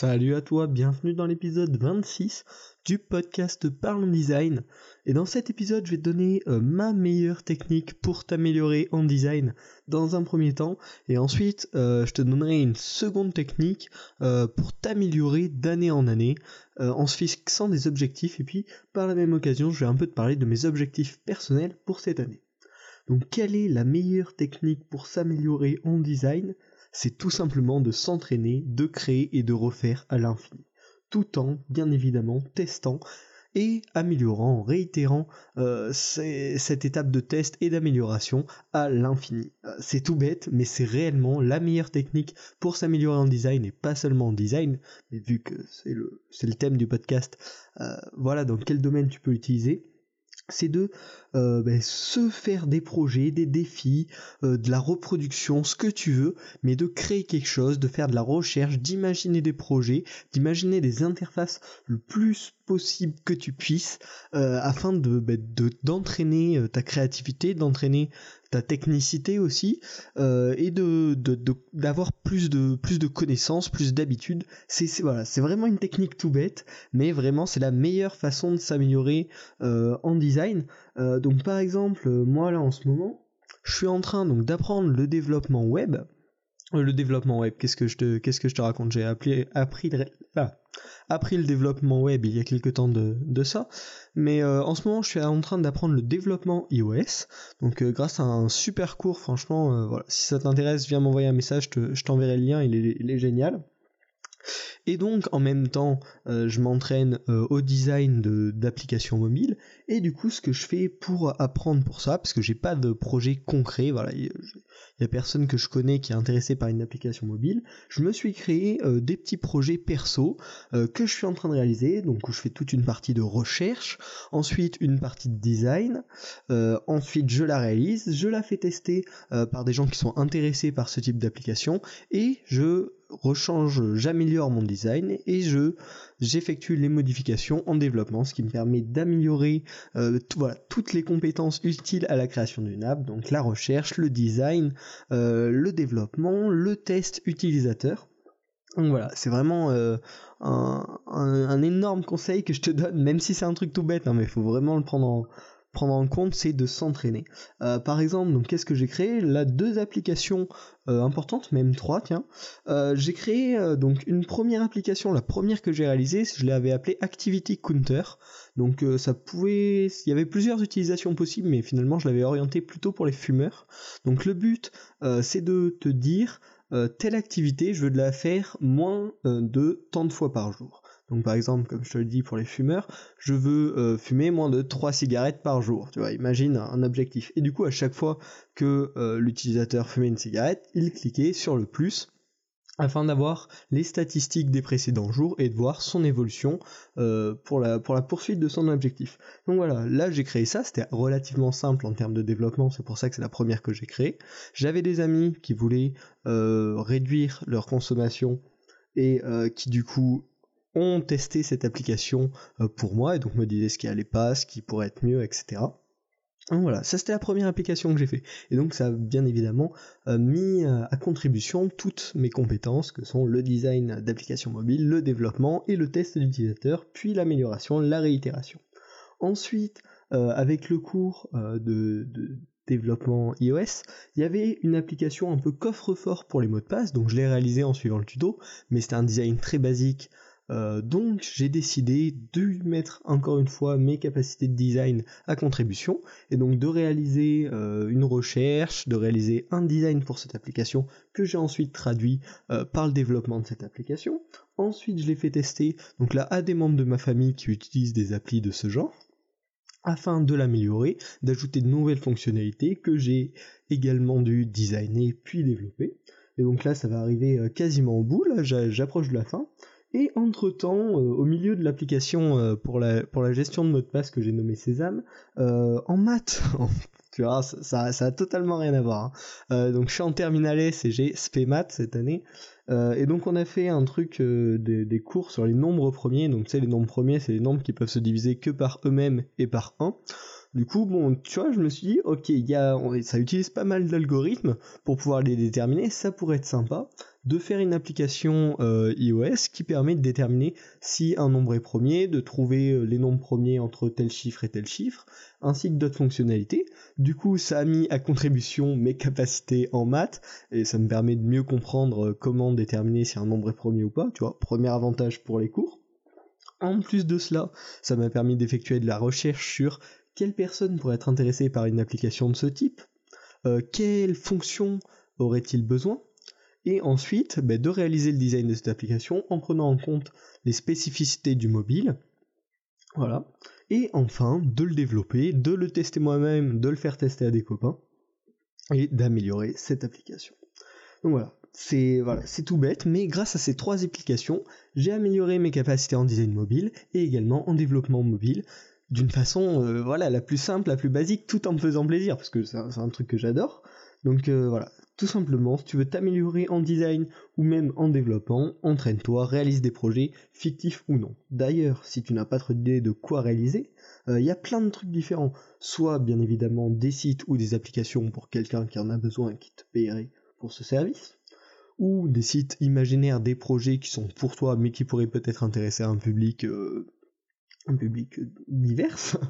Salut à toi, bienvenue dans l'épisode 26 du podcast Parlons Design. Et dans cet épisode, je vais te donner euh, ma meilleure technique pour t'améliorer en design dans un premier temps. Et ensuite, euh, je te donnerai une seconde technique euh, pour t'améliorer d'année en année en se fixant des objectifs. Et puis, par la même occasion, je vais un peu te parler de mes objectifs personnels pour cette année. Donc, quelle est la meilleure technique pour s'améliorer en design? C'est tout simplement de s'entraîner, de créer et de refaire à l'infini. Tout en, bien évidemment, testant et améliorant, réitérant euh, cette étape de test et d'amélioration à l'infini. Euh, c'est tout bête, mais c'est réellement la meilleure technique pour s'améliorer en design et pas seulement en design, mais vu que c'est le, thème du podcast, euh, voilà dans quel domaine tu peux l'utiliser c'est de euh, ben, se faire des projets, des défis, euh, de la reproduction, ce que tu veux, mais de créer quelque chose, de faire de la recherche, d'imaginer des projets, d'imaginer des interfaces le plus possible que tu puisses, euh, afin de ben, d'entraîner ta créativité, d'entraîner ta technicité aussi euh, et de d'avoir plus de plus de connaissances, plus d'habitude. C'est voilà, c'est vraiment une technique tout bête, mais vraiment c'est la meilleure façon de s'améliorer euh, en design. Euh, donc par exemple, moi là en ce moment, je suis en train donc d'apprendre le développement web. Le développement web, qu'est-ce que je te qu'est-ce que je te raconte? J'ai appris appris ah, appris le développement web il y a quelques temps de, de ça, mais euh, en ce moment je suis en train d'apprendre le développement iOS, donc euh, grâce à un super cours, franchement, euh, voilà, si ça t'intéresse, viens m'envoyer un message, je t'enverrai le lien, il est, génial. Et donc en même temps, je m'entraîne au design d'applications mobiles. Et du coup, ce que je fais pour apprendre pour ça, parce que j'ai pas de projet concret, voilà, il y, a personne que je connais qui est intéressé par une application mobile, je me suis créé euh, des petits projets perso que je suis en train de réaliser. Donc où je fais toute une partie de recherche, ensuite une partie de design, ensuite je la réalise, je la fais tester par des gens qui sont intéressés par ce type d'application, et je rechange, j'améliore mon design et je j'effectue les modifications en développement, ce qui me permet d'améliorer euh, toutes les compétences utiles à la création d'une app, donc la recherche, le design, euh, le développement, le test utilisateur. Donc voilà, c'est vraiment euh, un, énorme conseil que je te donne, même si c'est un truc tout bête, hein, mais il faut vraiment le prendre en, prendre en compte, c'est de s'entraîner. Euh, par exemple, donc qu'est-ce que j'ai créé? Là, deux applications euh, importantes, même trois, tiens. Euh, j'ai créé donc une première application, la première que j'ai réalisée, je l'avais appelée Activity Counter. Donc ça pouvait, il y avait plusieurs utilisations possibles, mais finalement je l'avais orienté plutôt pour les fumeurs. Donc le but, c'est de te dire telle activité, je veux la faire moins de tant de fois par jour. Donc par exemple, comme je te le dis pour les fumeurs, je veux euh, fumer moins de 3 cigarettes par jour. Tu vois, imagine un objectif. Et du coup, à chaque fois que euh, l'utilisateur fumait une cigarette, il cliquait sur le plus afin d'avoir les statistiques des précédents jours et de voir son évolution euh, pour, la, pour la poursuite de son objectif. Donc voilà, là j'ai créé ça, c'était relativement simple en termes de développement, c'est pour ça que c'est la première que j'ai créée. J'avais des amis qui voulaient réduire leur consommation et qui du coup ont testé cette application euh, pour moi et donc me disaient ce qui allait pas, ce qui pourrait être mieux, etc. Voilà, ça c'était la première application que j'ai fait. Et donc ça a bien évidemment euh, mis euh, à contribution toutes mes compétences que sont le design d'applications mobiles, le développement et le test d'utilisateur, puis l'amélioration, la réitération. Ensuite, avec le cours de, de, développement iOS, il y avait une application un peu coffre-fort pour les mots de passe, donc je l'ai réalisé en suivant le tuto, mais c'était un design très basique euh, donc j'ai décidé de mettre encore une fois mes capacités de design à contribution et donc de réaliser euh, une recherche, de réaliser un design pour cette application que j'ai ensuite traduit euh, par le développement de cette application. Ensuite je l'ai fait tester donc là à des membres de ma famille qui utilisent des applis de ce genre afin de l'améliorer, d'ajouter de nouvelles fonctionnalités que j'ai également dû designer puis développer. Et donc là ça va arriver quasiment au bout, là j'approche de la fin. Et entre-temps, euh, au milieu de l'application euh, pour, la, pour la gestion de mot de passe que j'ai nommé Sésame, euh, en maths, tu vois, ça, ça, a totalement rien à voir. Hein. donc je suis en terminale S et j'ai SP Maths cette année. et donc on a fait un truc des, des, cours sur les nombres premiers. Donc tu sais, les nombres premiers, c'est les nombres qui peuvent se diviser que par eux-mêmes et par 1. Du coup, bon, tu vois, je me suis dit, ok, y a, ça utilise pas mal d'algorithmes pour pouvoir les déterminer, ça pourrait être sympa de faire une application euh, iOS qui permet de déterminer si un nombre est premier, de trouver euh, les nombres premiers entre tel chiffre et tel chiffre, ainsi que d'autres fonctionnalités. Du coup, ça a mis à contribution mes capacités en maths, et ça me permet de mieux comprendre euh, comment déterminer si un nombre est premier ou pas, tu vois, premier avantage pour les cours. En plus de cela, ça m'a permis d'effectuer de la recherche sur quelle personne pourrait être intéressée par une application de ce type, euh, quelles fonctions aurait-il besoin, et ensuite ben, de réaliser le design de cette application en prenant en compte les spécificités du mobile. Voilà. Et enfin, de le développer, de le tester moi-même, de le faire tester à des copains, et d'améliorer cette application. Donc voilà, c'est tout bête, mais grâce à ces trois applications, j'ai amélioré mes capacités en design mobile et également en développement mobile d'une façon euh, voilà la plus simple, la plus basique, tout en me faisant plaisir parce que c'est un, truc que j'adore. Donc euh, voilà, tout simplement, si tu veux t'améliorer en design ou même en développement, entraîne-toi, réalise des projets, fictifs ou non. D'ailleurs, si tu n'as pas trop d'idée de quoi réaliser, euh, il y a plein de trucs différents. Soit bien évidemment des sites ou des applications pour quelqu'un qui en a besoin et qui te paierait pour ce service. Ou des sites imaginaires, des projets qui sont pour toi mais qui pourraient peut-être intéresser un public euh, un public divers.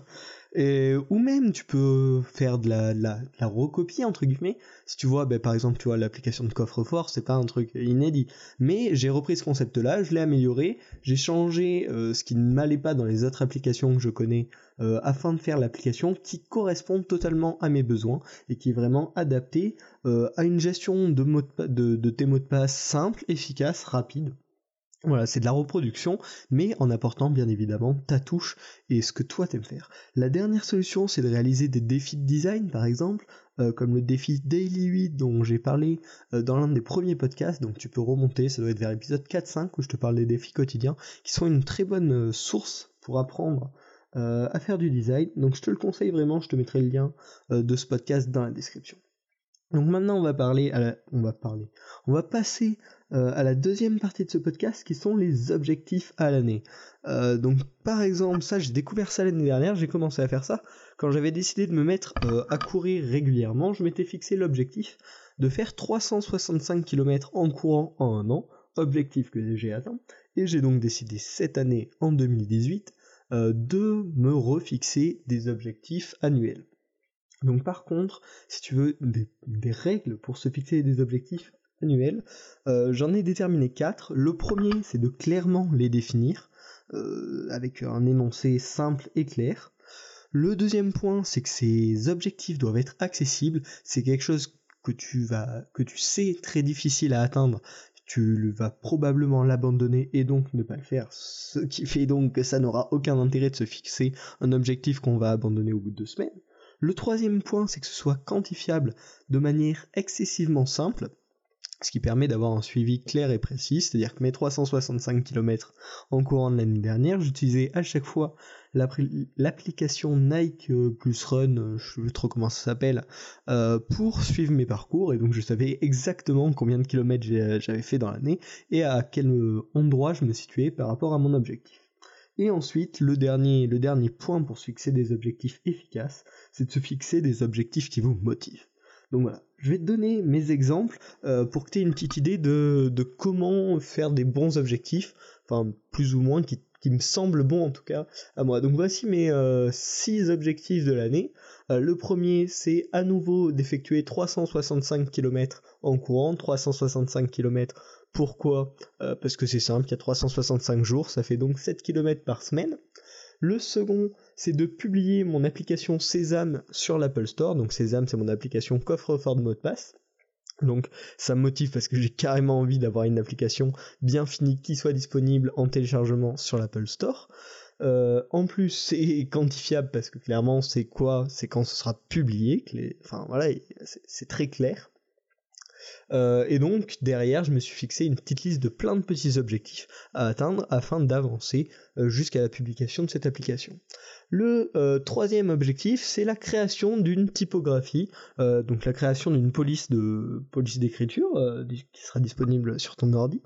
Et, ou même tu peux faire de la, la, recopie entre guillemets. Si tu vois, ben, par exemple, tu vois l'application de coffre-fort, c'est pas un truc inédit. Mais j'ai repris ce concept-là, je l'ai amélioré, j'ai changé euh, ce qui ne m'allait pas dans les autres applications que je connais euh, afin de faire l'application qui correspond totalement à mes besoins et qui est vraiment adaptée euh, à une gestion de, de, de tes mots de passe simple, efficace, rapide. Voilà, c'est de la reproduction, mais en apportant bien évidemment ta touche et ce que toi t'aimes faire. La dernière solution, c'est de réaliser des défis de design, par exemple, euh, comme le défi Daily 8 dont j'ai parlé euh, dans l'un des premiers podcasts, donc tu peux remonter, ça doit être vers l'épisode 4-5 où je te parle des défis quotidiens, qui sont une très bonne euh, source pour apprendre à faire du design. Donc je te le conseille vraiment, je te mettrai le lien de ce podcast dans la description. Donc maintenant on va parler, on va parler, on va passer euh, à la deuxième partie de ce podcast qui sont les objectifs à l'année. Euh, donc par exemple ça j'ai découvert ça l'année dernière, j'ai commencé à faire ça quand j'avais décidé de me mettre euh, à courir régulièrement, je m'étais fixé l'objectif de faire 365 km en courant en un an, objectif que j'ai atteint, et j'ai donc décidé cette année en 2018 de me refixer des objectifs annuels. Donc par contre, si tu veux des, règles pour se fixer des objectifs euh, j'en ai déterminé quatre. Le premier, c'est de clairement les définir, euh, avec un énoncé simple et clair. Le deuxième point, c'est que ces objectifs doivent être accessibles. C'est quelque chose que tu vas, que tu sais très difficile à atteindre. Tu vas probablement l'abandonner et donc ne pas le faire. Ce qui fait donc que ça n'aura aucun intérêt de se fixer un objectif qu'on va abandonner au bout de deux semaines. Le troisième point, c'est que ce soit quantifiable de manière excessivement simple, ce qui permet d'avoir un suivi clair et précis, c'est-à-dire que mes 365 km en courant de l'année dernière, j'utilisais à chaque fois l'application Nike euh, plus Run, euh, je ne sais trop comment ça s'appelle, euh, pour suivre mes parcours, et donc je savais exactement combien de kilomètres j'avais fait dans l'année, et à quel endroit je me situais par rapport à mon objectif. Et ensuite, le dernier, le dernier point pour se fixer des objectifs efficaces, c'est de se fixer des objectifs qui vous motivent. Donc voilà, je vais te donner mes exemples euh, pour que tu aies une petite idée de, comment faire des bons objectifs, enfin plus ou moins qui, me semblent bons en tout cas à moi. Donc voici mes 6 euh, objectifs de l'année. Euh, le premier c'est à nouveau d'effectuer 365 km en courant, 365 km pourquoi? Parce que c'est simple, il y a 365 jours, ça fait donc 7 km par semaine. Le second, c'est de publier mon application Sésame sur l'Apple Store. Donc Sésame, c'est mon application coffre-fort de mot de passe. Donc ça me motive parce que j'ai carrément envie d'avoir une application bien finie qui soit disponible en téléchargement sur l'Apple Store. Euh, en plus, c'est quantifiable parce que clairement, c'est quoi? C'est quand ce sera publié. Enfin voilà, c'est très clair. Euh, et donc derrière, je me suis fixé une petite liste de plein de petits objectifs à atteindre afin d'avancer euh, jusqu'à la publication de cette application. Le euh, troisième objectif, c'est la création d'une typographie, donc la création d'une police de police d'écriture qui sera disponible sur ton ordi.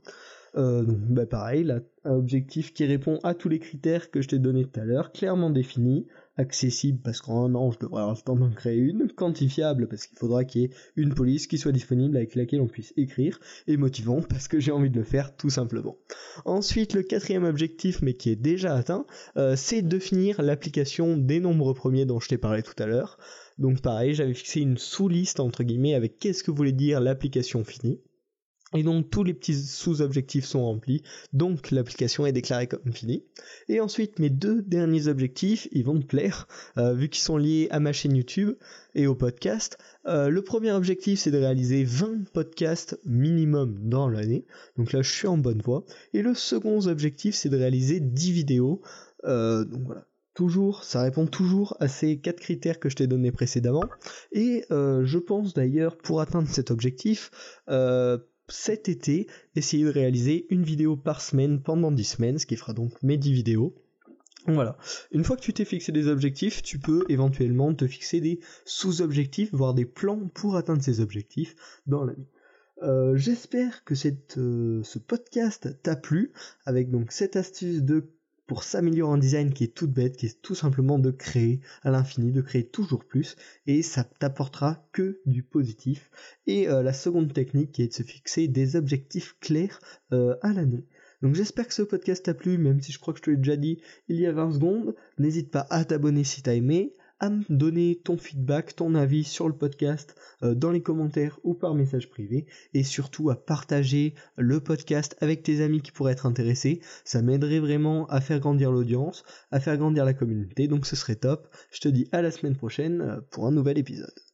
donc bah pareil, un objectif qui répond à tous les critères que je t'ai donnés tout à l'heure, clairement défini, accessible parce qu'en un an je devrais avoir le temps d'en créer une, quantifiable parce qu'il faudra qu'il y ait une police qui soit disponible avec laquelle on puisse écrire, et motivant parce que j'ai envie de le faire tout simplement. Ensuite, le quatrième objectif, mais qui est déjà atteint, euh, c'est de finir l'application des nombres premiers dont je t'ai parlé tout à l'heure. Donc pareil, j'avais fixé une sous-liste entre guillemets avec qu'est-ce que voulait dire l'application finie. Et donc tous les petits sous-objectifs sont remplis, donc l'application est déclarée comme finie. Et ensuite mes deux derniers objectifs, ils vont te plaire, euh, vu qu'ils sont liés à ma chaîne YouTube et au podcast. Euh, le premier objectif c'est de réaliser 20 podcasts minimum dans l'année, donc là je suis en bonne voie. Et le second objectif c'est de réaliser 10 vidéos, euh, donc voilà, toujours, ça répond toujours à ces quatre critères que je t'ai donnés précédemment. Et je pense d'ailleurs pour atteindre cet objectif, cet été essayer de réaliser une vidéo par semaine pendant 10 semaines, ce qui fera donc mes 10 vidéos. Voilà. Une fois que tu t'es fixé des objectifs, tu peux éventuellement te fixer des sous-objectifs, voire des plans pour atteindre ces objectifs dans la vie. Euh, j'espère que euh, ce podcast t'a plu, avec donc cette astuce de pour s'améliorer en design qui est toute bête, qui est tout simplement de créer à l'infini, de créer toujours plus, et ça t'apportera que du positif. Et euh, la seconde technique qui est de se fixer des objectifs clairs euh, à l'année. Donc j'espère que ce podcast t'a plu, même si je crois que je te l'ai déjà dit il y a 20 secondes. N'hésite pas à t'abonner si t'as aimé, à me donner ton feedback, ton avis sur le podcast euh, dans les commentaires ou par message privé et surtout à partager le podcast avec tes amis qui pourraient être intéressés. Ça m'aiderait vraiment à faire grandir l'audience, à faire grandir la communauté, donc ce serait top. Je te dis à la semaine prochaine euh, pour un nouvel épisode.